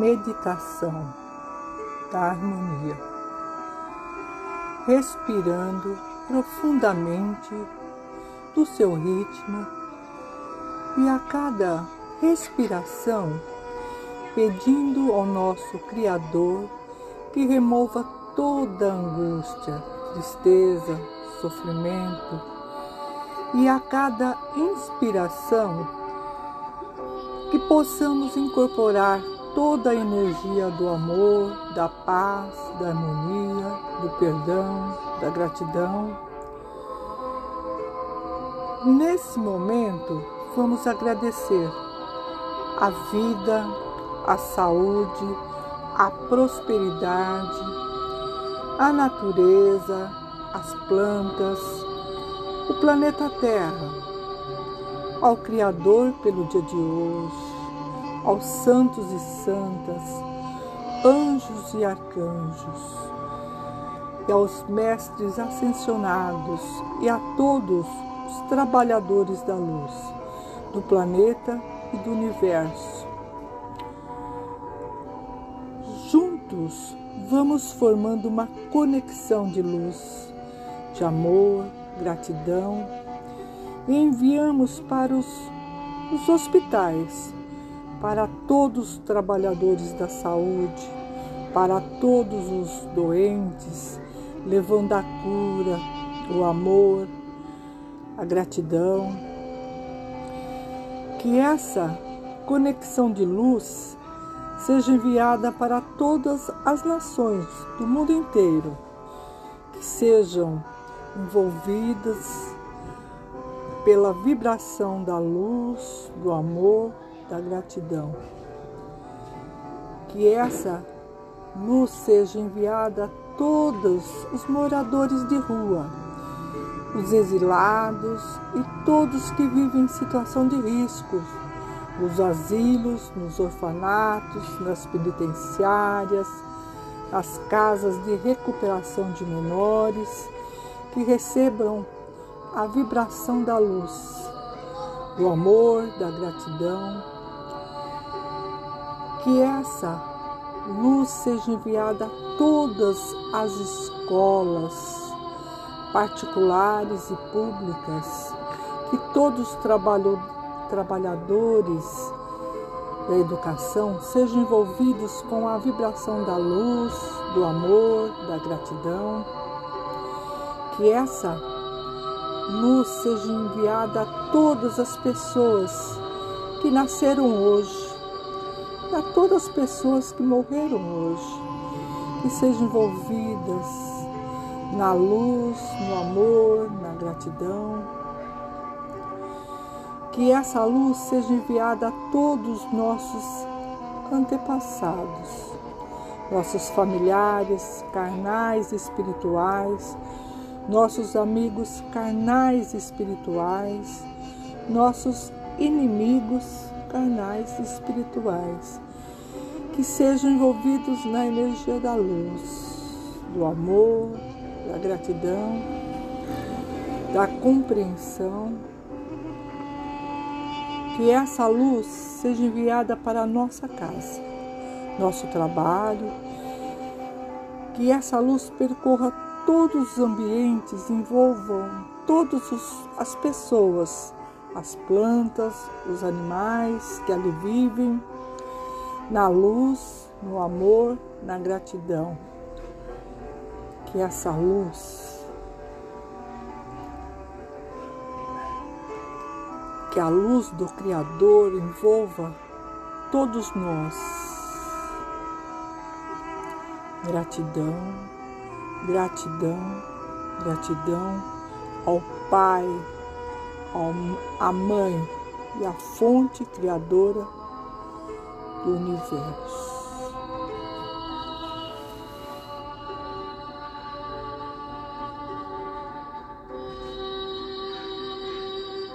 meditação da harmonia, respirando profundamente do seu ritmo e a cada respiração pedindo ao nosso Criador que remova toda angústia, tristeza, sofrimento e a cada inspiração que possamos incorporar toda a energia do amor, da paz, da harmonia, do perdão, da gratidão. Nesse momento, vamos agradecer a vida, a saúde, a prosperidade, a natureza, as plantas, o planeta Terra, ao Criador pelo dia de hoje aos santos e santas, anjos e arcanjos, e aos mestres ascensionados e a todos os trabalhadores da luz, do planeta e do universo. Juntos vamos formando uma conexão de luz, de amor, gratidão e enviamos para os, os hospitais para todos os trabalhadores da saúde, para todos os doentes, levando a cura, o amor, a gratidão. Que essa conexão de luz seja enviada para todas as nações do mundo inteiro, que sejam envolvidas pela vibração da luz, do amor da gratidão. Que essa luz seja enviada a todos os moradores de rua, os exilados e todos que vivem em situação de risco, nos asilos, nos orfanatos, nas penitenciárias, nas casas de recuperação de menores, que recebam a vibração da luz, do amor, da gratidão que essa luz seja enviada a todas as escolas particulares e públicas, que todos os trabalhadores da educação sejam envolvidos com a vibração da luz, do amor, da gratidão, que essa luz seja enviada a todas as pessoas que nasceram hoje a todas as pessoas que morreram hoje, que sejam envolvidas na luz, no amor, na gratidão. Que essa luz seja enviada a todos os nossos antepassados, nossos familiares carnais e espirituais, nossos amigos carnais e espirituais, nossos inimigos carnais e espirituais, que sejam envolvidos na energia da luz, do amor, da gratidão, da compreensão. Que essa luz seja enviada para a nossa casa, nosso trabalho, que essa luz percorra todos os ambientes, envolvam todas as pessoas as plantas, os animais que ali vivem, na luz, no amor, na gratidão. Que essa luz, que a luz do Criador envolva todos nós. Gratidão, gratidão, gratidão ao Pai a mãe e a fonte criadora do universo.